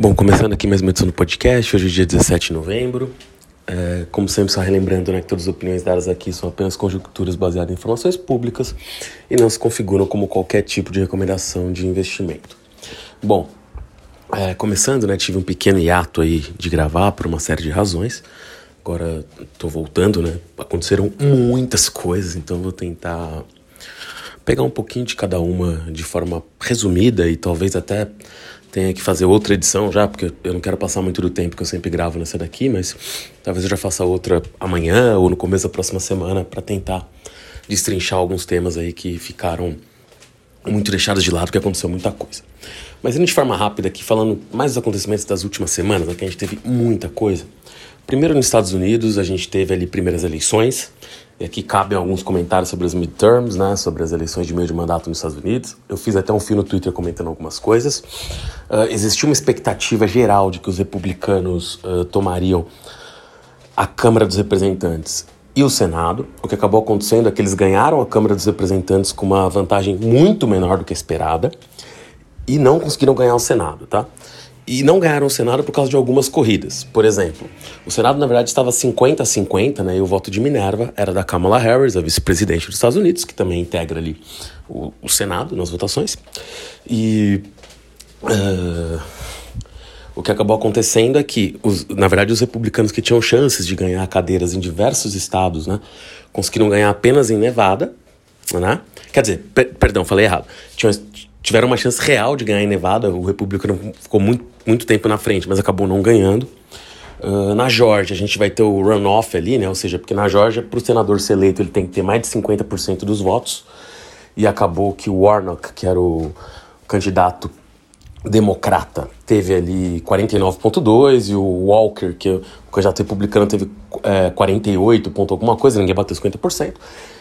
Bom, começando aqui mais uma edição do podcast, hoje é dia 17 de novembro. É, como sempre, só relembrando né, que todas as opiniões dadas aqui são apenas conjecturas baseadas em informações públicas e não se configuram como qualquer tipo de recomendação de investimento. Bom, é, começando, né, tive um pequeno hiato aí de gravar por uma série de razões. Agora estou voltando, né? Aconteceram muitas coisas, então vou tentar pegar um pouquinho de cada uma de forma resumida e talvez até tenha que fazer outra edição já, porque eu não quero passar muito do tempo que eu sempre gravo nessa daqui, mas talvez eu já faça outra amanhã ou no começo da próxima semana para tentar destrinchar alguns temas aí que ficaram muito deixados de lado, porque aconteceu muita coisa. Mas indo de forma rápida aqui, falando mais dos acontecimentos das últimas semanas, aqui a gente teve muita coisa. Primeiro nos Estados Unidos, a gente teve ali primeiras eleições, e aqui cabem alguns comentários sobre as midterms, né, sobre as eleições de meio de mandato nos Estados Unidos. Eu fiz até um fio no Twitter comentando algumas coisas. Uh, existiu uma expectativa geral de que os republicanos uh, tomariam a Câmara dos Representantes e o Senado. O que acabou acontecendo é que eles ganharam a Câmara dos Representantes com uma vantagem muito menor do que esperada e não conseguiram ganhar o Senado, tá? E não ganharam o Senado por causa de algumas corridas. Por exemplo, o Senado, na verdade, estava 50 a 50, né? E o voto de Minerva era da Kamala Harris, a vice-presidente dos Estados Unidos, que também integra ali o, o Senado nas votações. E. Uh, o que acabou acontecendo é que, os, na verdade, os republicanos que tinham chances de ganhar cadeiras em diversos estados, né? Conseguiram ganhar apenas em Nevada, né? Quer dizer, per, perdão, falei errado. Tinham, tiveram uma chance real de ganhar em Nevada. O republicano ficou muito, muito tempo na frente, mas acabou não ganhando. Uh, na Georgia, a gente vai ter o runoff ali, né? Ou seja, porque na Georgia, para o senador ser eleito, ele tem que ter mais de 50% dos votos. E acabou que o Warnock, que era o candidato democrata, teve ali 49,2% e o Walker, que é o candidato republicano, teve é, 48 ponto alguma coisa, ninguém bateu 50%.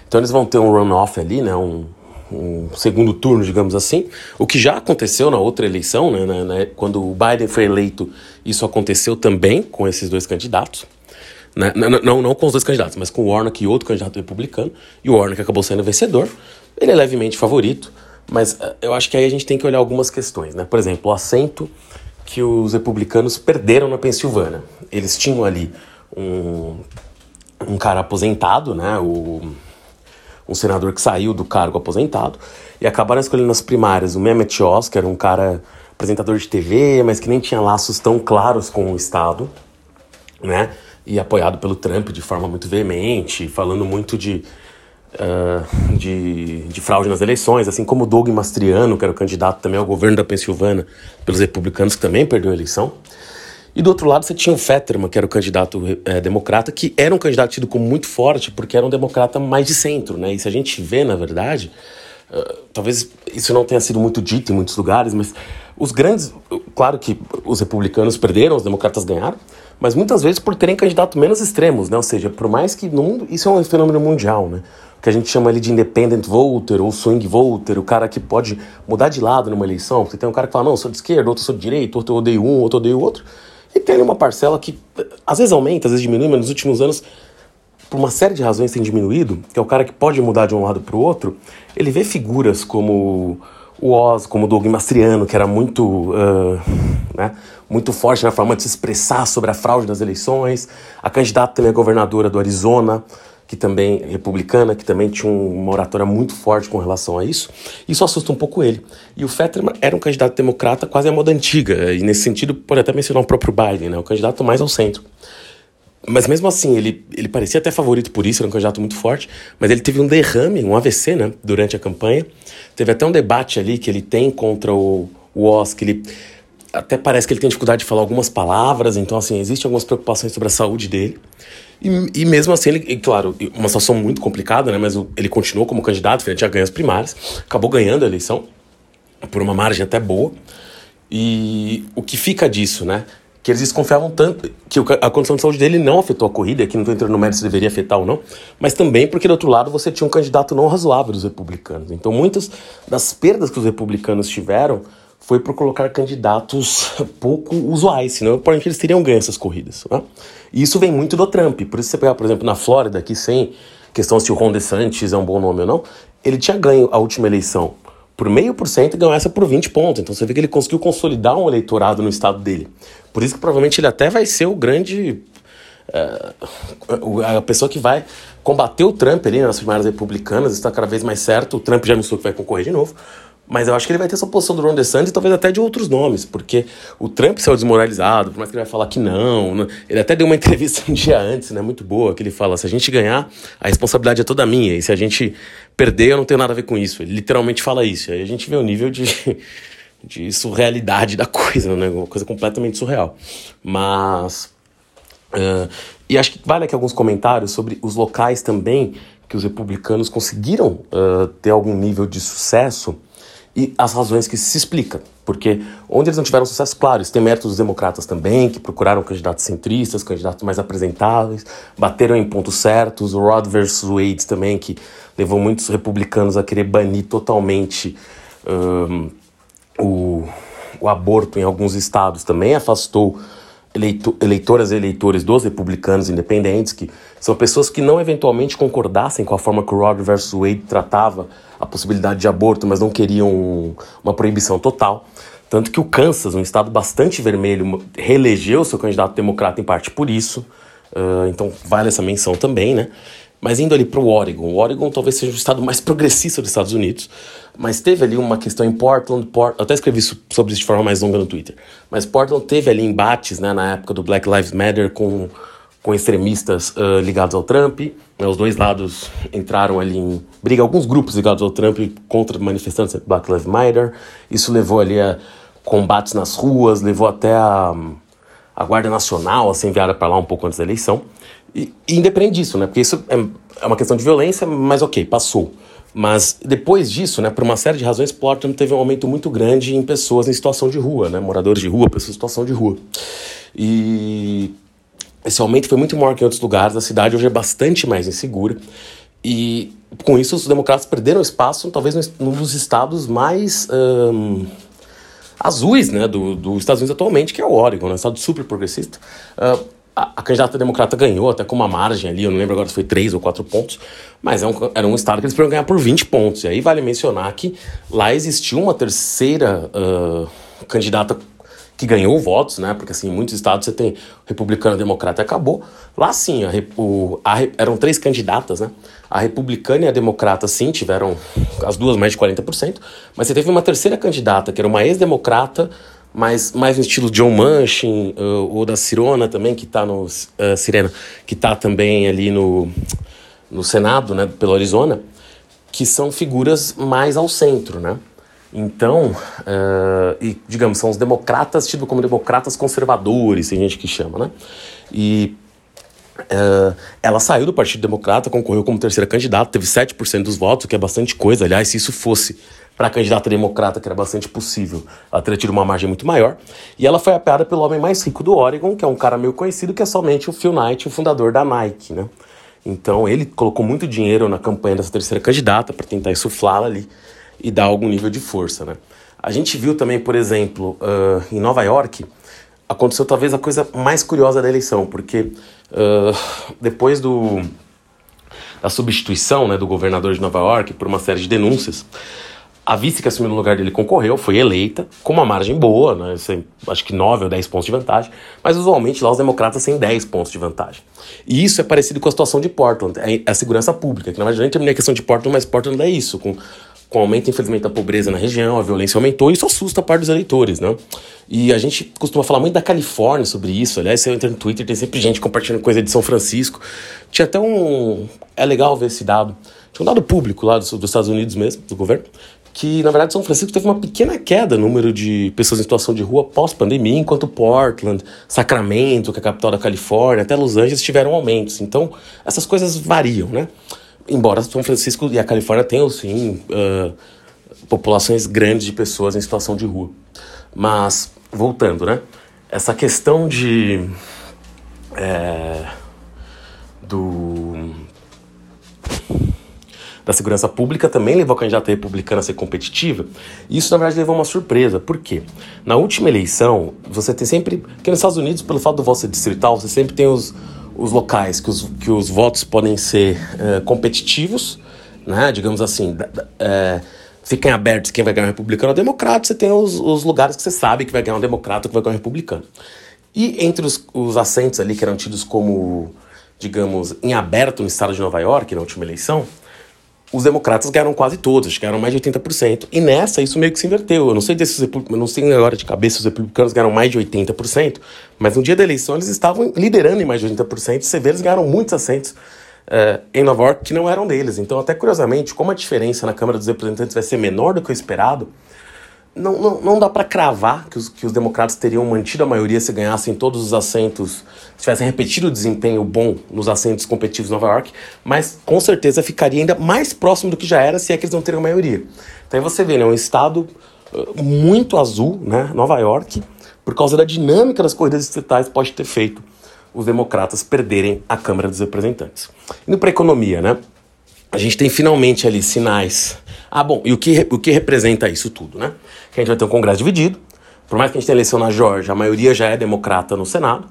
Então eles vão ter um runoff ali, né? Um, um segundo turno, digamos assim, o que já aconteceu na outra eleição, né, né, quando o Biden foi eleito, isso aconteceu também com esses dois candidatos. Né, não, não, não com os dois candidatos, mas com o Warnock e outro candidato republicano, e o Warnock acabou sendo vencedor. Ele é levemente favorito, mas uh, eu acho que aí a gente tem que olhar algumas questões. Né? Por exemplo, o assento que os republicanos perderam na Pensilvânia. Eles tinham ali um, um cara aposentado, né, o um senador que saiu do cargo aposentado, e acabaram escolhendo nas primárias o Mehmet Oz, que era um cara apresentador de TV, mas que nem tinha laços tão claros com o Estado, né? E apoiado pelo Trump de forma muito veemente, falando muito de, uh, de, de, fraude nas eleições, assim como Doug Mastriano, que era o candidato também ao governo da Pensilvânia pelos republicanos, que também perdeu a eleição. E do outro lado você tinha o Fetterman, que era o candidato é, democrata, que era um candidato tido como muito forte, porque era um democrata mais de centro, né? E se a gente vê, na verdade, uh, talvez isso não tenha sido muito dito em muitos lugares, mas os grandes. Claro que os republicanos perderam, os democratas ganharam, mas muitas vezes por terem candidatos menos extremos, né? Ou seja, por mais que no mundo. Isso é um fenômeno mundial, né? que a gente chama ali de independent voter ou swing voter, o cara que pode mudar de lado numa eleição. Você tem um cara que fala, não, eu sou de esquerda, outro sou de direita, outro eu odeio um, outro eu odeio outro. E tem uma parcela que às vezes aumenta, às vezes diminui, mas nos últimos anos, por uma série de razões, tem diminuído, que é o cara que pode mudar de um lado para o outro. Ele vê figuras como o Oz, como o Doug Mastriano, que era muito, uh, né, muito forte na forma de se expressar sobre a fraude das eleições. A candidata também a governadora do Arizona, que também republicana, que também tinha uma oratória muito forte com relação a isso. Isso assusta um pouco ele. E o Fetterman era um candidato democrata quase à moda antiga, e nesse sentido pode até mencionar o próprio Biden, né, o candidato mais ao centro. Mas mesmo assim, ele, ele parecia até favorito por isso, era um candidato muito forte, mas ele teve um derrame, um AVC, né, durante a campanha. Teve até um debate ali que ele tem contra o, o Oz, que ele até parece que ele tem dificuldade de falar algumas palavras, então assim, existem algumas preocupações sobre a saúde dele. E, e mesmo assim, ele, claro, uma situação muito complicada, né? Mas ele continuou como candidato, ele já ganhou as primárias, acabou ganhando a eleição por uma margem até boa. E o que fica disso, né? Que eles desconfiavam tanto que a condição de saúde dele não afetou a corrida, aqui não estou entrando no mérito se deveria afetar ou não, mas também porque do outro lado você tinha um candidato não razoável dos republicanos. Então muitas das perdas que os republicanos tiveram foi por colocar candidatos pouco usuais, senão provavelmente eles teriam ganho essas corridas. Né? E isso vem muito do Trump. Por isso, você pegar, por exemplo, na Flórida, aqui sem questão se o Ron DeSantis é um bom nome ou não, ele tinha ganho a última eleição por meio por cento e ganhou essa por 20 pontos. Então você vê que ele conseguiu consolidar um eleitorado no estado dele. Por isso que provavelmente ele até vai ser o grande. Uh, a pessoa que vai combater o Trump ali nas primárias republicanas, está cada vez mais certo. O Trump já anunciou que vai concorrer de novo. Mas eu acho que ele vai ter essa posição do Ron DeSantis e talvez até de outros nomes, porque o Trump saiu desmoralizado, por mais que ele vai falar que não, não, Ele até deu uma entrevista um dia antes, né, muito boa, que ele fala, se a gente ganhar, a responsabilidade é toda minha, e se a gente perder, eu não tenho nada a ver com isso. Ele literalmente fala isso, aí a gente vê o nível de, de surrealidade da coisa, né, uma coisa completamente surreal. Mas... Uh, e acho que vale aqui alguns comentários sobre os locais também que os republicanos conseguiram uh, ter algum nível de sucesso e as razões que se explica. Porque onde eles não tiveram sucesso, claro, isso tem méritos dos democratas também, que procuraram candidatos centristas, candidatos mais apresentáveis, bateram em pontos certos. O Rod versus Wade também, que levou muitos republicanos a querer banir totalmente um, o, o aborto em alguns estados, também afastou eleito, eleitoras e eleitores dos republicanos independentes, que são pessoas que não eventualmente concordassem com a forma que o Roe vs. Wade tratava a possibilidade de aborto, mas não queriam uma proibição total. Tanto que o Kansas, um estado bastante vermelho, reelegeu seu candidato democrata em parte por isso. Uh, então vale essa menção também, né? Mas indo ali para o Oregon, o Oregon talvez seja o estado mais progressista dos Estados Unidos, mas teve ali uma questão em Portland, Port... até escrevi sobre isso de forma mais longa no Twitter, mas Portland teve ali embates né, na época do Black Lives Matter com, com extremistas uh, ligados ao Trump, né, os dois lados entraram ali em briga, alguns grupos ligados ao Trump contra manifestantes do Black Lives Matter, isso levou ali a combates nas ruas, levou até a, a Guarda Nacional a ser enviada para lá um pouco antes da eleição, e, e independente disso, né? Porque isso é, é uma questão de violência, mas ok, passou. Mas depois disso, né, por uma série de razões, Portland teve um aumento muito grande em pessoas em situação de rua, né, moradores de rua, pessoas em situação de rua. E esse aumento foi muito maior que em outros lugares, a cidade hoje é bastante mais insegura. E com isso, os democratas perderam espaço, talvez, num dos estados mais azuis né, dos do Estados Unidos atualmente, que é o Oregon, né, um estado super progressista. Uh, a, candidata democrata ganhou, até com uma margem ali, eu não lembro agora se foi 3 ou 4 pontos, mas é um, era um estado que eles poderiam ganhar por 20 pontos. E aí vale mencionar que lá existiu uma terceira uh, candidata que ganhou votos, né? Porque assim, em muitos estados você tem republicano democrata e acabou. Lá sim, a, o, a, eram três candidatas, né? A republicana e a democrata sim tiveram as duas mais de 40%, mas você teve uma terceira candidata, que era uma ex-democrata mas mais no estilo John Manchin, uh, ou da Cirona também, que está no. Uh, Sirena, que está também ali no, no Senado, né, pelo Arizona, que são figuras mais ao centro, né? Então, uh, e digamos, são os democratas, tidos como democratas conservadores, tem gente que chama, né? E Uh, ela saiu do Partido Democrata, concorreu como terceira candidata, teve 7% dos votos, o que é bastante coisa. Aliás, se isso fosse para a candidata democrata, que era bastante possível, ela teria tido uma margem muito maior. E ela foi apoiada pelo homem mais rico do Oregon, que é um cara meio conhecido, que é somente o Phil Knight, o fundador da Nike, né? Então ele colocou muito dinheiro na campanha dessa terceira candidata para tentar insuflá-la ali e dar algum nível de força, né? A gente viu também, por exemplo, uh, em Nova York, aconteceu talvez a coisa mais curiosa da eleição, porque uh, depois do, da substituição né, do governador de Nova York por uma série de denúncias, a vice que assumiu no lugar dele concorreu, foi eleita, com uma margem boa, né? acho que 9 ou 10 pontos de vantagem, mas usualmente lá os democratas têm 10 pontos de vantagem. E isso é parecido com a situação de Portland, é a segurança pública, que na verdade nem terminei a questão de Portland, mas Portland é isso, com, com o aumento, infelizmente, da pobreza na região, a violência aumentou, e isso assusta a parte dos eleitores, né? E a gente costuma falar muito da Califórnia sobre isso, aliás, você entra no Twitter, tem sempre gente compartilhando coisa de São Francisco. Tinha até um... é legal ver esse dado. Tinha um dado público lá dos, dos Estados Unidos mesmo, do governo, que na verdade São Francisco teve uma pequena queda no número de pessoas em situação de rua pós-pandemia, enquanto Portland, Sacramento, que é a capital da Califórnia, até Los Angeles tiveram aumentos. Então, essas coisas variam, né? Embora São Francisco e a Califórnia tenham, sim, uh, populações grandes de pessoas em situação de rua. Mas, voltando, né? Essa questão de. É, do da segurança pública também levou a candidata republicana a ser competitiva. Isso, na verdade, levou a uma surpresa. Por quê? Na última eleição, você tem sempre. Porque nos Estados Unidos, pelo fato do voto ser distrital, você sempre tem os, os locais que os, que os votos podem ser uh, competitivos, né? Digamos assim. Uh, fica em aberto quem vai ganhar o republicano ou democrata, você tem os, os lugares que você sabe que vai ganhar um democrata ou que vai ganhar um republicano. E entre os, os assentos ali que eram tidos como, digamos, em aberto no estado de Nova York, na última eleição, os democratas ganharam quase todos, ganharam mais de 80%. E nessa, isso meio que se inverteu. Eu não sei desses não sei agora de cabeça se os republicanos ganharam mais de 80%, mas no dia da eleição eles estavam liderando em mais de 80%. Você vê, eles ganharam muitos assentos uh, em Nova York que não eram deles. Então, até curiosamente, como a diferença na Câmara dos Representantes vai ser menor do que o esperado, não, não, não dá para cravar que os, que os democratas teriam mantido a maioria se ganhassem todos os assentos, se tivessem repetido o desempenho bom nos assentos competitivos em Nova York, mas com certeza ficaria ainda mais próximo do que já era se é que eles não teriam maioria. Então aí você vê, né, um estado uh, muito azul, né, Nova York, por causa da dinâmica das corridas estatais, pode ter feito os democratas perderem a Câmara dos Representantes. Indo para a economia, né? A gente tem finalmente ali sinais. Ah, bom, e o que, o que representa isso tudo, né? que a gente vai ter um Congresso dividido. Por mais que a gente tenha eleição na Georgia, a maioria já é democrata no Senado.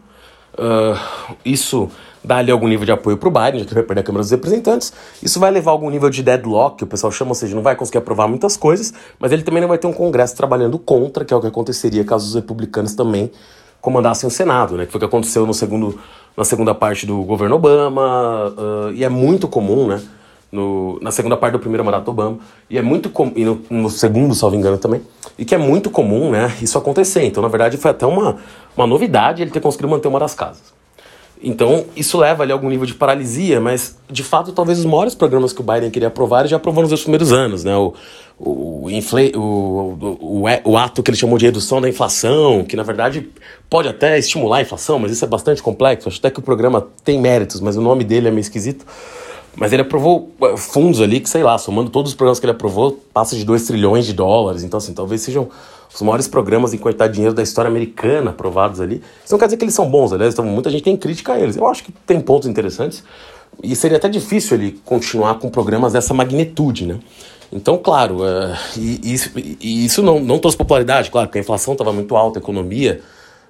Uh, isso dá ali algum nível de apoio para o Biden, já que ele vai perder a Câmara dos Representantes. Isso vai levar a algum nível de deadlock, que o pessoal chama, ou seja, não vai conseguir aprovar muitas coisas, mas ele também não vai ter um Congresso trabalhando contra, que é o que aconteceria caso os republicanos também comandassem o Senado, né? Que foi o que aconteceu no segundo, na segunda parte do governo Obama, uh, e é muito comum, né? No, na segunda parte do primeiro mandato Obama, e é muito comum, e no, no, segundo, salvo engano também, e que é muito comum, né, isso acontecer. Então, na verdade, foi até uma, uma novidade ele ter conseguido manter uma das casas. Então, isso leva ali a algum nível de paralisia, mas, de fato, talvez os maiores programas que o Biden queria aprovar, ele já aprovou nos primeiros anos, né, o, o, infle, o, o, o ato que ele chamou de redução da inflação, que, na verdade, pode até estimular a inflação, mas isso é bastante complexo, acho até que o programa tem méritos, mas o nome dele é meio esquisito. Mas ele aprovou uh, fundos ali que, sei lá, somando todos os programas que ele aprovou, passa de 2 trilhões de dólares. Então, assim, talvez sejam os maiores programas em quantidade de dinheiro da história americana aprovados ali. Isso não quer dizer que eles são bons, aliás, então muita gente tem crítica a eles. Eu acho que tem pontos interessantes. E seria até difícil ele continuar com programas dessa magnitude, né? Então, claro, uh, e, e, e, isso não, não trouxe popularidade, claro, porque a inflação estava muito alta, a economia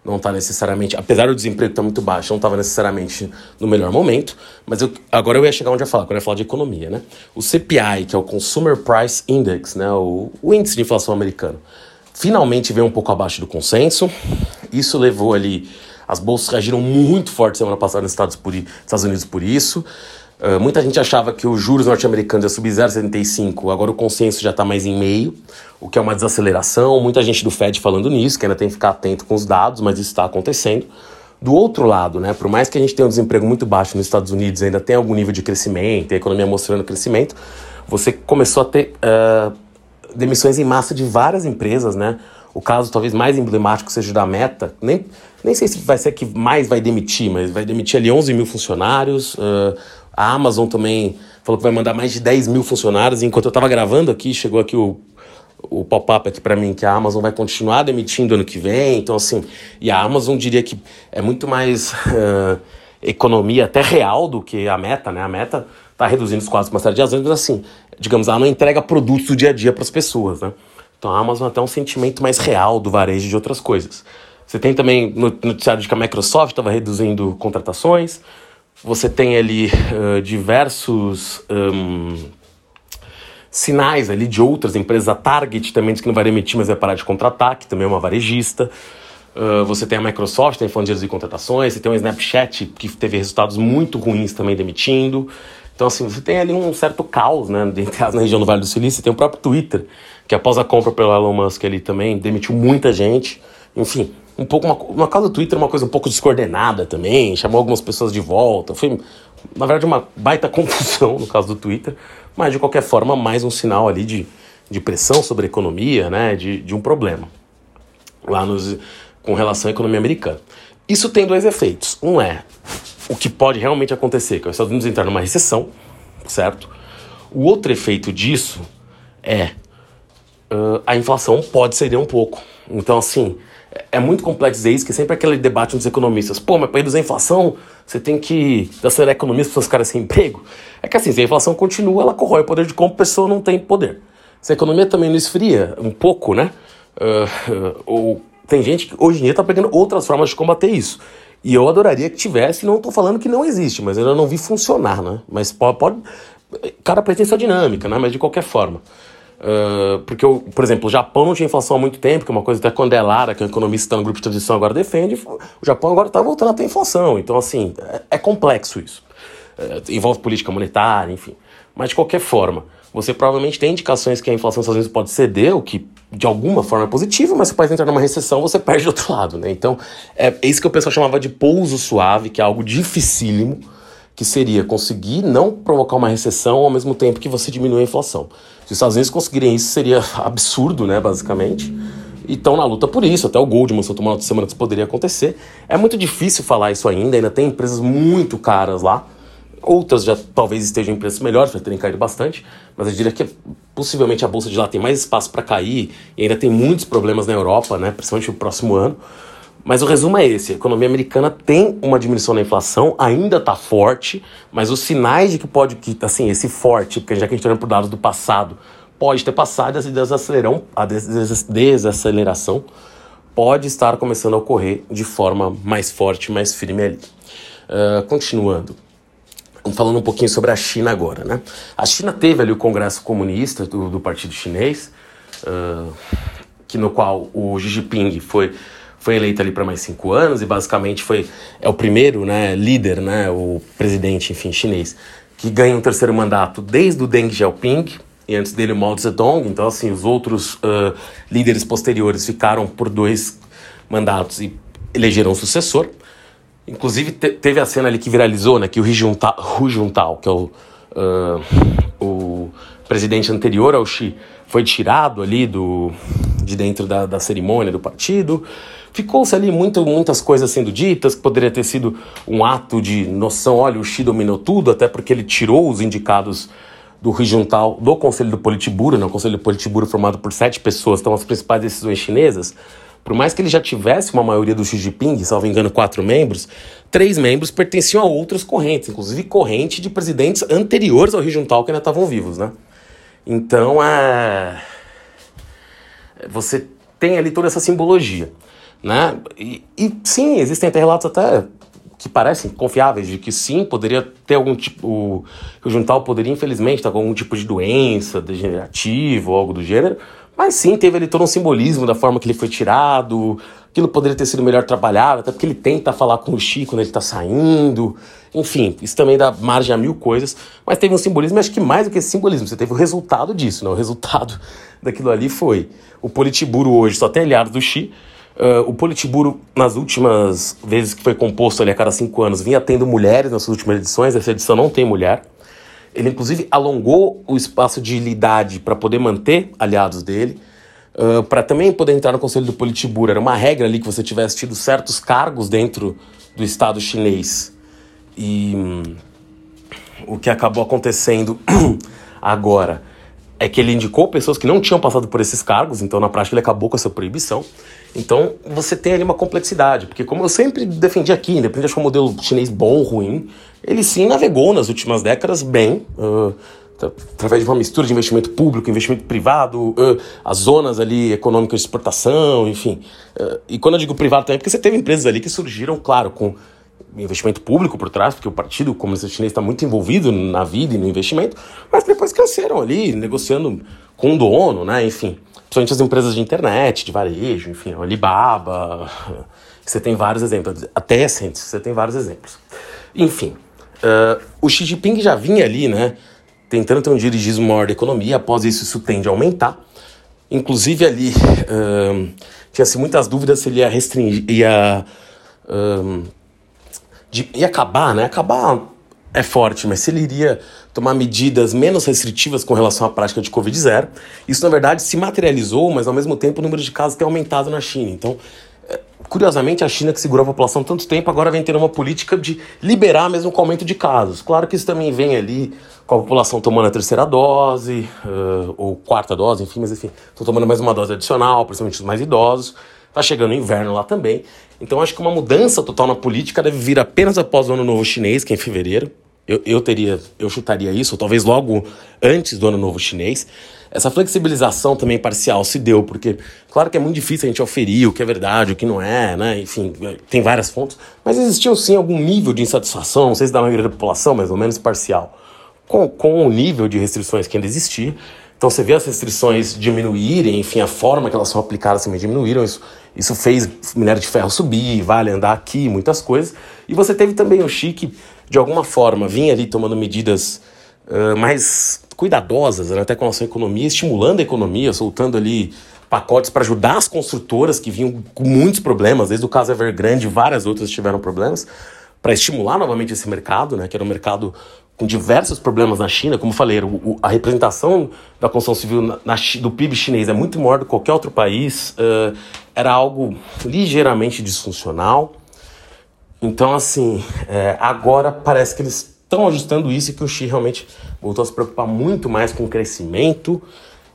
não está necessariamente, apesar do desemprego estar tá muito baixo, não estava necessariamente no melhor momento, mas eu, agora eu ia chegar onde eu ia falar, quando eu ia falar de economia, né? O CPI, que é o Consumer Price Index, né, o, o índice de inflação americano, finalmente veio um pouco abaixo do consenso, isso levou ali, as bolsas reagiram muito forte semana passada nos Estados, Unidos por isso, Uh, muita gente achava que os juros norte-americanos ia subir 0,75, agora o consenso já está mais em meio, o que é uma desaceleração. Muita gente do Fed falando nisso, que ainda tem que ficar atento com os dados, mas isso está acontecendo. Do outro lado, né, por mais que a gente tenha um desemprego muito baixo nos Estados Unidos, ainda tem algum nível de crescimento, a economia mostrando crescimento, você começou a ter uh, demissões em massa de várias empresas, né? O caso talvez mais emblemático seja da Meta, nem, nem sei se vai ser que mais vai demitir, mas vai demitir ali 11 mil funcionários. Uh, a Amazon também falou que vai mandar mais de 10 mil funcionários. Enquanto eu estava gravando aqui, chegou aqui o, o pop-up aqui para mim que a Amazon vai continuar demitindo ano que vem. Então, assim, e a Amazon diria que é muito mais uh, economia até real do que a Meta, né? A Meta está reduzindo os quadros com uma série de razões, mas assim, digamos, ela não entrega produtos do dia a dia para as pessoas, né? Então a Amazon até um sentimento mais real do varejo de outras coisas. Você tem também no noticiário de que a Microsoft estava reduzindo contratações. Você tem ali uh, diversos um, sinais ali de outras empresas. A Target também diz que não vai demitir, mas vai parar de contratar, que também é uma varejista. Uh, você tem a Microsoft, tem falando de contratações. Você tem o Snapchat, que teve resultados muito ruins também demitindo. Então, assim, você tem ali um certo caos, né, na região do Vale do Silício. Tem o próprio Twitter, que após a compra pelo Elon Musk ali também demitiu muita gente. Enfim, um pouco uma, uma causa do Twitter uma coisa um pouco descoordenada também, chamou algumas pessoas de volta. Foi, na verdade, uma baita confusão no caso do Twitter, mas de qualquer forma, mais um sinal ali de, de pressão sobre a economia, né, de, de um problema lá nos, com relação à economia americana. Isso tem dois efeitos. Um é o que pode realmente acontecer, que é os Estados Unidos entrar numa recessão, certo? O outro efeito disso é uh, a inflação pode ceder um pouco. Então, assim, é muito complexo dizer isso, que sempre é aquele debate entre os economistas. Pô, mas para reduzir a inflação, você tem que acelerar a economia para os caras sem emprego. É que assim, se a inflação continua, ela corrói o poder de compra, a pessoa não tem poder. Se a economia também não esfria um pouco, né? Uh, ou tem gente que hoje em dia está pegando outras formas de combater isso. E eu adoraria que tivesse, não estou falando que não existe, mas eu não vi funcionar, né? Mas pode. pode cada tem sua dinâmica, né? Mas de qualquer forma. Uh, porque, eu, por exemplo, o Japão não tinha inflação há muito tempo, que é uma coisa até quando é Lara, que é um economista no grupo de transição agora defende, o Japão agora está voltando a ter inflação. Então, assim, é, é complexo isso. Uh, envolve política monetária, enfim. Mas, de qualquer forma, você provavelmente tem indicações que a inflação dos Estados Unidos pode ceder, o que de alguma forma é positivo, mas se o país entrar numa recessão, você perde do outro lado, né? Então, é, é isso que o pessoal chamava de pouso suave, que é algo dificílimo, que seria conseguir não provocar uma recessão ao mesmo tempo que você diminui a inflação. Se os Estados Unidos conseguirem isso, seria absurdo, né, basicamente. E estão na luta por isso. Até o Goldman soltou uma nota semana isso poderia acontecer. É muito difícil falar isso ainda, ainda tem empresas muito caras lá. Outras já talvez estejam em preços melhores, já terem caído bastante, mas eu diria que possivelmente a bolsa de lá tem mais espaço para cair e ainda tem muitos problemas na Europa, né, principalmente no próximo ano. Mas o resumo é esse: a economia americana tem uma diminuição na inflação, ainda está forte, mas os sinais de que pode, que, assim, esse forte, porque já que a gente está olhando por dados do passado, pode ter passado e desacelerão, a desaceleração pode estar começando a ocorrer de forma mais forte, mais firme ali. Uh, continuando. Falando um pouquinho sobre a China agora, né? A China teve ali o Congresso Comunista do, do Partido Chinês, uh, que no qual o Xi Jinping foi foi eleito ali para mais cinco anos e basicamente foi é o primeiro né, líder, né, o presidente, enfim, chinês, que ganha um terceiro mandato desde o Deng Xiaoping e antes dele o Mao Zedong. Então, assim, os outros uh, líderes posteriores ficaram por dois mandatos e elegeram um sucessor. Inclusive, te teve a cena ali que viralizou, né, que o Hu Jintao, Hu que é o, uh, o presidente anterior ao Xi, foi tirado ali do, de dentro da, da cerimônia do partido. Ficou-se ali muito, muitas coisas sendo ditas, que poderia ter sido um ato de noção, olha, o Xi dominou tudo, até porque ele tirou os indicados do regional do Conselho do Politburo, né? o Conselho do Politburo formado por sete pessoas, estão as principais decisões chinesas, por mais que ele já tivesse uma maioria do Xi Jinping, salvo engano, quatro membros, três membros pertenciam a outras correntes, inclusive corrente de presidentes anteriores ao regional que ainda estavam vivos, né? Então, é... você tem ali toda essa simbologia. Né? E, e sim, existem até relatos até que parecem confiáveis de que sim, poderia ter algum tipo. O, o Juntal poderia, infelizmente, estar com algum tipo de doença degenerativa ou algo do gênero, mas sim, teve ali todo um simbolismo da forma que ele foi tirado, aquilo poderia ter sido melhor trabalhado, até porque ele tenta falar com o Chico quando ele está saindo. Enfim, isso também dá margem a mil coisas, mas teve um simbolismo, e acho que mais do que esse simbolismo, você teve o resultado disso, né? O resultado daquilo ali foi o Politburo hoje só tem aliado do Xi, Uh, o Politburo, nas últimas vezes que foi composto ali a cada cinco anos, vinha tendo mulheres nas suas últimas edições, essa edição não tem mulher. Ele, inclusive, alongou o espaço de idade para poder manter aliados dele, uh, para também poder entrar no conselho do Politburo. Era uma regra ali que você tivesse tido certos cargos dentro do Estado chinês. E hum, o que acabou acontecendo agora é que ele indicou pessoas que não tinham passado por esses cargos, então na prática ele acabou com essa proibição. Então você tem ali uma complexidade, porque como eu sempre defendi aqui, independente de um modelo chinês bom ou ruim, ele sim navegou nas últimas décadas bem, uh, através de uma mistura de investimento público, investimento privado, as zonas ali econômicas de exportação, enfim. E quando eu digo privado também, é porque você teve empresas ali que surgiram, claro, com investimento público por trás, porque o Partido Comunista Chinês está muito envolvido na vida e no investimento, mas depois cresceram ali, negociando com o dono, né? Enfim, principalmente as empresas de internet, de varejo, enfim, Alibaba. Você tem vários exemplos, até recentes, você tem vários exemplos. Enfim, uh, o Xi Jinping já vinha ali, né? Tentando ter um dirigismo maior da economia, após isso, isso tende a aumentar. Inclusive ali, uh, tinha-se muitas dúvidas se ele ia restringir, ia uh, de, ia acabar, né? Acabar é forte, mas se ele iria tomar medidas menos restritivas com relação à prática de Covid zero, isso na verdade se materializou, mas ao mesmo tempo o número de casos tem aumentado na China. Então, curiosamente, a China que segurou a população tanto tempo agora vem tendo uma política de liberar mesmo com o aumento de casos. Claro que isso também vem ali com a população tomando a terceira dose, uh, ou quarta dose, enfim, mas enfim, estão tomando mais uma dose adicional, principalmente os mais idosos. Tá chegando o inverno lá também. Então acho que uma mudança total na política deve vir apenas após o ano novo chinês, que é em fevereiro. Eu, eu teria, eu chutaria isso, talvez logo antes do ano novo chinês. Essa flexibilização também parcial se deu, porque claro que é muito difícil a gente oferir o que é verdade, o que não é, né? Enfim, tem várias fontes, mas existiu sim algum nível de insatisfação, não sei se da maioria da população, mais ou menos parcial, com, com o nível de restrições que ainda existia. Então você vê as restrições diminuírem, enfim, a forma que elas são aplicadas também diminuíram. Isso, isso fez minério de ferro subir, vale andar aqui, muitas coisas. E você teve também o Xi que, de alguma forma, vinha ali tomando medidas uh, mais cuidadosas, né, até com a sua economia, estimulando a economia, soltando ali pacotes para ajudar as construtoras que vinham com muitos problemas, desde o caso Evergrande, várias outras tiveram problemas, para estimular novamente esse mercado, né, que era um mercado com diversos problemas na China, como falei, o, a representação da construção civil na, na, do PIB chinês é muito maior do que qualquer outro país, uh, era algo ligeiramente disfuncional. Então, assim, é, agora parece que eles estão ajustando isso e que o Xi realmente voltou a se preocupar muito mais com o crescimento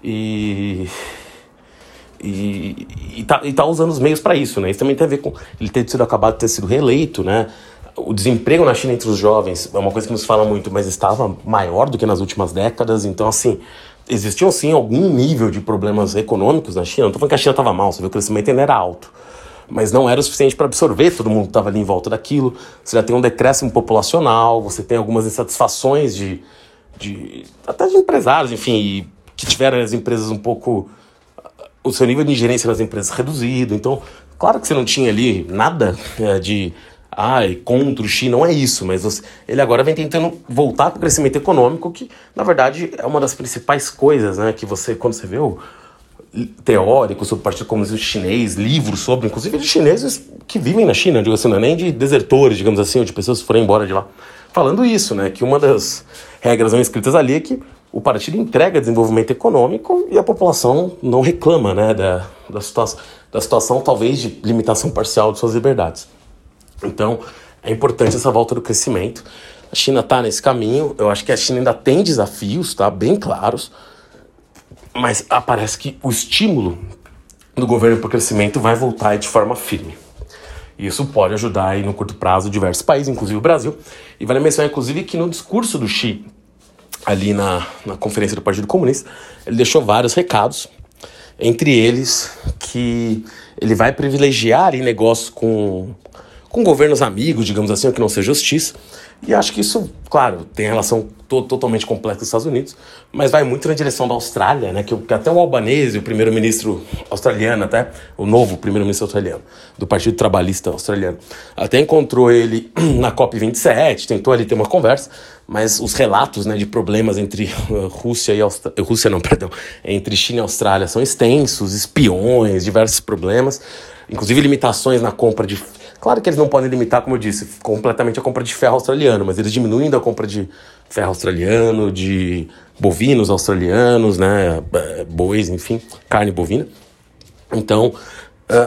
e. E, e, tá, e tá usando os meios para isso, né? Isso também tem a ver com ele ter sido acabado de ter sido reeleito, né? O desemprego na China entre os jovens é uma coisa que nos fala muito, mas estava maior do que nas últimas décadas. Então, assim, existiam sim algum nível de problemas econômicos na China. Não estou falando que a China estava mal, você vê o crescimento ainda era alto. Mas não era o suficiente para absorver todo mundo que estava ali em volta daquilo. Você já tem um decréscimo populacional, você tem algumas insatisfações de, de até de empresários, enfim, que tiveram as empresas um pouco. o seu nível de ingerência nas empresas reduzido. Então, claro que você não tinha ali nada é, de ai, contra o Xi, não é isso, mas você, ele agora vem tentando voltar para o crescimento econômico, que na verdade é uma das principais coisas, né, que você, quando você vê o teórico sobre o Partido Comunista Chinês, livros sobre, inclusive de chineses que vivem na China, digo assim, não é nem de desertores, digamos assim, ou de pessoas que foram embora de lá, falando isso, né, que uma das regras não escritas ali é que o partido entrega desenvolvimento econômico e a população não reclama, né, da, da, situa da situação talvez de limitação parcial de suas liberdades. Então, é importante essa volta do crescimento. A China está nesse caminho. Eu acho que a China ainda tem desafios, tá? Bem claros. Mas parece que o estímulo do governo para o crescimento vai voltar de forma firme. Isso pode ajudar aí no curto prazo diversos países, inclusive o Brasil. E vale mencionar, inclusive, que no discurso do Xi, ali na, na conferência do Partido Comunista, ele deixou vários recados, entre eles que ele vai privilegiar negócios com com governos amigos, digamos assim, que não seja justiça. E acho que isso, claro, tem relação to totalmente completa com os Estados Unidos, mas vai muito na direção da Austrália, né? Que, que até o Albanese, o primeiro-ministro australiano, até o novo primeiro-ministro australiano, do Partido Trabalhista Australiano, até encontrou ele na COP27, tentou ali ter uma conversa, mas os relatos né, de problemas entre Rússia e Austrália, Rússia não, perdão, entre China e Austrália são extensos, espiões, diversos problemas, inclusive limitações na compra de Claro que eles não podem limitar, como eu disse, completamente a compra de ferro australiano, mas eles diminuindo a compra de ferro australiano, de bovinos australianos, né, bois, enfim, carne bovina. Então,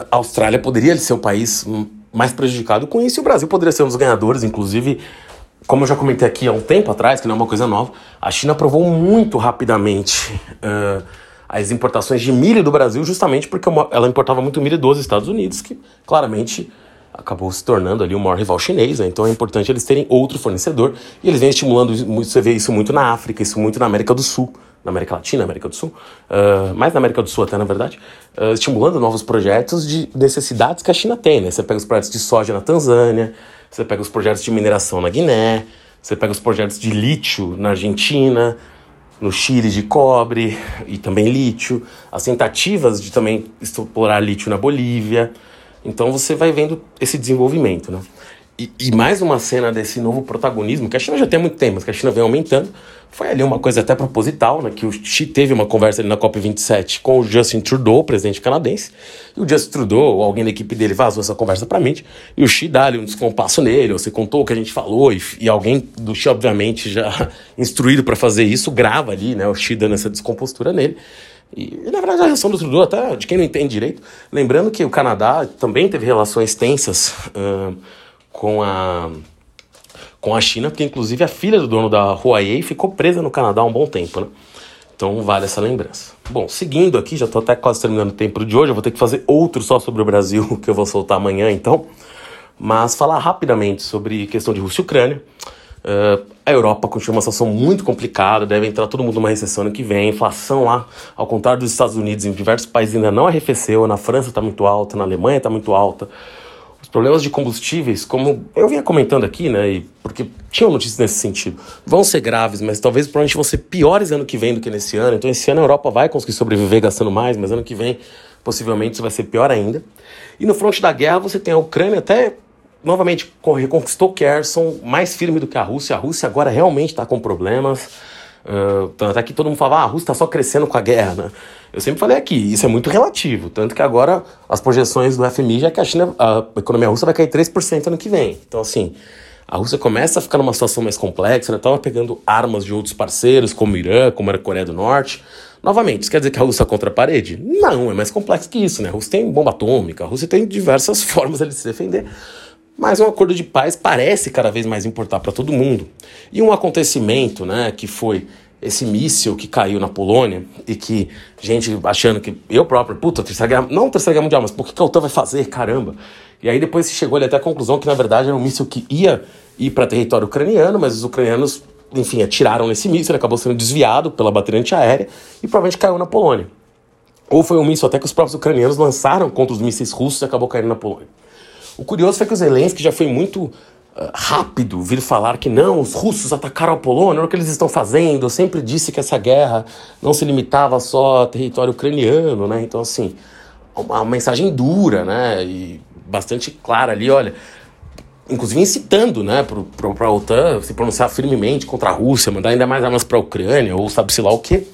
a Austrália poderia ser o país mais prejudicado com isso e o Brasil poderia ser um dos ganhadores, inclusive, como eu já comentei aqui há um tempo atrás, que não é uma coisa nova, a China aprovou muito rapidamente uh, as importações de milho do Brasil, justamente porque ela importava muito milho dos Estados Unidos, que claramente acabou se tornando ali o maior rival chinês, né? então é importante eles terem outro fornecedor e eles vêm estimulando, você vê isso muito na África, isso muito na América do Sul, na América Latina, América do Sul, uh, mais na América do Sul até na verdade, uh, estimulando novos projetos de necessidades que a China tem, né? Você pega os projetos de soja na Tanzânia, você pega os projetos de mineração na Guiné, você pega os projetos de lítio na Argentina, no Chile de cobre e também lítio, as tentativas de também explorar lítio na Bolívia, então você vai vendo esse desenvolvimento, né? E, e, mais uma cena desse novo protagonismo, que a China já tem muito tempo, mas que a China vem aumentando, foi ali uma coisa até proposital, né? Que o Xi teve uma conversa ali na COP27 com o Justin Trudeau, presidente canadense, e o Justin Trudeau, alguém da equipe dele, vazou essa conversa pra mente, e o Xi dá ali um descompasso nele, você contou o que a gente falou, e, e alguém do Xi, obviamente, já instruído para fazer isso, grava ali, né? O Xi dando essa descompostura nele. E, na verdade, a reação do Trudeau, até de quem não entende direito, lembrando que o Canadá também teve relações tensas uh, com, a, com a China, porque inclusive a filha do dono da Huawei ficou presa no Canadá há um bom tempo, né? Então vale essa lembrança. Bom, seguindo aqui, já estou até quase terminando o tempo de hoje, eu vou ter que fazer outro só sobre o Brasil, que eu vou soltar amanhã então. Mas falar rapidamente sobre questão de Rússia e Ucrânia. Uh, a Europa continua uma situação muito complicada, deve entrar todo mundo numa recessão ano que vem. A inflação lá, ao contrário dos Estados Unidos, em diversos países ainda não arrefeceu. Na França está muito alta, na Alemanha está muito alta. Os problemas de combustíveis, como eu vinha comentando aqui, né, e porque tinha notícias nesse sentido, vão ser graves, mas talvez provavelmente vão ser piores ano que vem do que nesse ano. Então esse ano a Europa vai conseguir sobreviver gastando mais, mas ano que vem possivelmente isso vai ser pior ainda. E no fronte da guerra você tem a Ucrânia até novamente reconquistou Kherson, mais firme do que a Rússia. A Rússia agora realmente está com problemas. Uh, tanto é que todo mundo falava, ah, a Rússia está só crescendo com a guerra, né? Eu sempre falei aqui, isso é muito relativo. Tanto que agora as projeções do FMI já é que a China, a economia russa vai cair 3% ano que vem. Então, assim, a Rússia começa a ficar numa situação mais complexa, né? Tava pegando armas de outros parceiros, como o Irã, como era a Coreia do Norte. Novamente, isso quer dizer que a Rússia é contra a parede? Não, é mais complexo que isso, né? A Rússia tem bomba atômica, a Rússia tem diversas formas de se defender. Mas um acordo de paz parece cada vez mais importar para todo mundo. E um acontecimento, né, que foi esse míssil que caiu na Polônia e que gente achando que eu próprio, puta, terceira guerra, não terceira guerra mundial, mas por que, que a OTAN vai fazer, caramba? E aí depois se chegou ali até a conclusão que na verdade era um míssil que ia ir para território ucraniano, mas os ucranianos, enfim, atiraram nesse míssil, ele acabou sendo desviado pela bateria antiaérea e provavelmente caiu na Polônia. Ou foi um míssil até que os próprios ucranianos lançaram contra os mísseis russos e acabou caindo na Polônia. O curioso foi que o Zelensky já foi muito uh, rápido vir falar que não, os russos atacaram a Polônia, olha o que eles estão fazendo. Eu sempre disse que essa guerra não se limitava só a território ucraniano, né? Então, assim, uma mensagem dura, né? E bastante clara ali, olha. Inclusive incitando, né, para a OTAN se pronunciar firmemente contra a Rússia, mandar ainda mais armas para a Ucrânia, ou sabe-se lá o quê.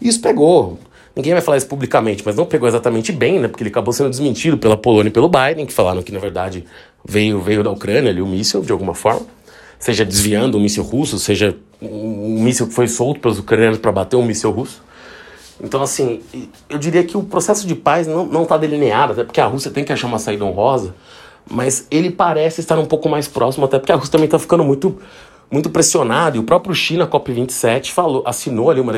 E isso pegou. Ninguém vai falar isso publicamente, mas não pegou exatamente bem, né? Porque ele acabou sendo desmentido pela Polônia e pelo Biden, que falaram que na verdade veio, veio da Ucrânia ali o míssil, de alguma forma. Seja desviando um míssil russo, seja um míssil que foi solto pelos ucranianos para bater um míssil russo. Então, assim, eu diria que o processo de paz não está delineado, até porque a Rússia tem que achar uma saída honrosa, mas ele parece estar um pouco mais próximo, até porque a Rússia também está ficando muito muito pressionado, e o próprio China, COP27, falou, assinou ali, uma,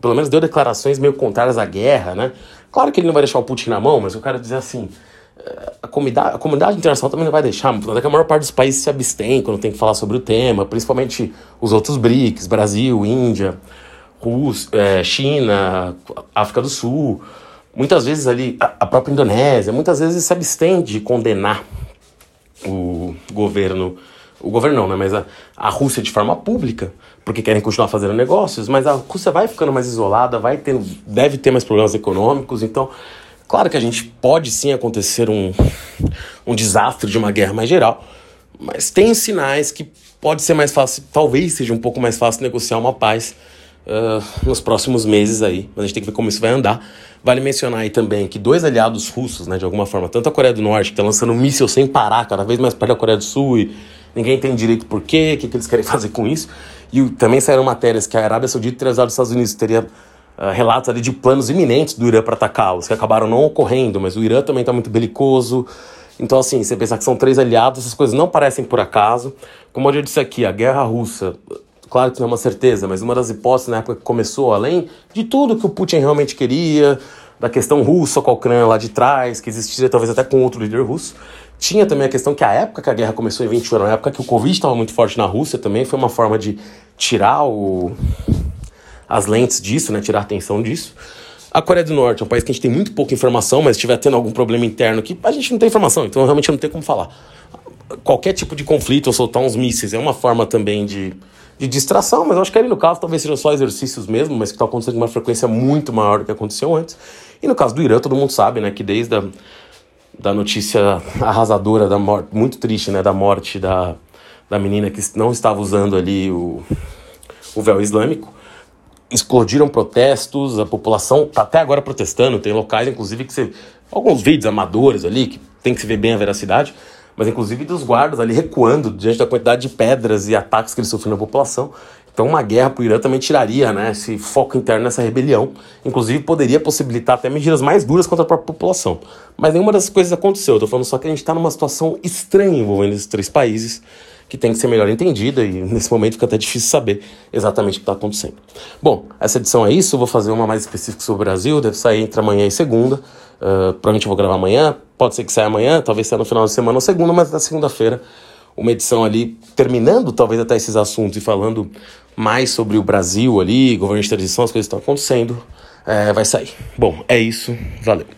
pelo menos deu declarações meio contrárias à guerra, né? Claro que ele não vai deixar o Putin na mão, mas eu quero dizer assim, eh, a comunidade, a comunidade internacional também não vai deixar, até que a maior parte dos países se abstém quando tem que falar sobre o tema, principalmente os outros BRICS, Brasil, Índia, Rússia, é, China, África do Sul, muitas vezes ali, a própria Indonésia, muitas vezes se abstém de condenar o governo o governo não, né, mas a, a Rússia de forma pública, porque querem continuar fazendo negócios, mas a Rússia vai ficando mais isolada, vai ter, deve ter mais problemas econômicos, então, claro que a gente pode sim acontecer um, um desastre de uma guerra mais geral, mas tem sinais que pode ser mais fácil, talvez seja um pouco mais fácil negociar uma paz uh, nos próximos meses aí, mas a gente tem que ver como isso vai andar. Vale mencionar aí também que dois aliados russos, né, de alguma forma, tanto a Coreia do Norte, que está lançando um míssil sem parar, cada vez mais perto da Coreia do Sul e ninguém tem direito por quê, o que, que eles querem fazer com isso. E também saíram matérias que a Arábia Saudita teria usado os Estados Unidos, teria uh, relatos ali de planos iminentes do Irã para atacá-los, que acabaram não ocorrendo, mas o Irã também está muito belicoso. Então, assim, você pensar que são três aliados, essas coisas não parecem por acaso. Como eu já disse aqui, a guerra russa, claro que não é uma certeza, mas uma das hipóteses na época que começou, além de tudo que o Putin realmente queria, da questão russa com a Ucrânia lá de trás, que existiria talvez até com outro líder russo, tinha também a questão que a época que a guerra começou em 21 era uma época que o Covid estava muito forte na Rússia também, foi uma forma de tirar o, as lentes disso, né, tirar a atenção disso. A Coreia do Norte é um país que a gente tem muito pouca informação, mas se estiver tendo algum problema interno que a gente não tem informação, então realmente não tem como falar. Qualquer tipo de conflito ou soltar uns mísseis é uma forma também de, de distração, mas eu acho que ali no caso talvez sejam só exercícios mesmo, mas que estão acontecendo com uma frequência muito maior do que aconteceu antes. E no caso do Irã, todo mundo sabe, né, que desde a da notícia arrasadora da morte, muito triste, né, da morte da, da menina que não estava usando ali o, o véu islâmico. Explodiram protestos, a população está até agora protestando, tem locais, inclusive, que você. Alguns vídeos amadores ali, que tem que se ver bem a veracidade, mas inclusive dos guardas ali recuando diante da quantidade de pedras e ataques que eles sofreram na população. Então, uma guerra para o Irã também tiraria né, esse foco interno nessa rebelião. Inclusive, poderia possibilitar até medidas mais duras contra a própria população. Mas nenhuma dessas coisas aconteceu. Estou falando só que a gente está numa situação estranha envolvendo esses três países, que tem que ser melhor entendida, e nesse momento fica até difícil saber exatamente o que está acontecendo. Bom, essa edição é isso. Vou fazer uma mais específica sobre o Brasil, deve sair entre amanhã e segunda. Uh, provavelmente eu vou gravar amanhã, pode ser que saia amanhã, talvez saia no final de semana ou segunda, mas na segunda-feira uma edição ali terminando talvez até esses assuntos e falando mais sobre o Brasil ali, governo de transição, as coisas que estão acontecendo, é, vai sair. Bom, é isso. Valeu.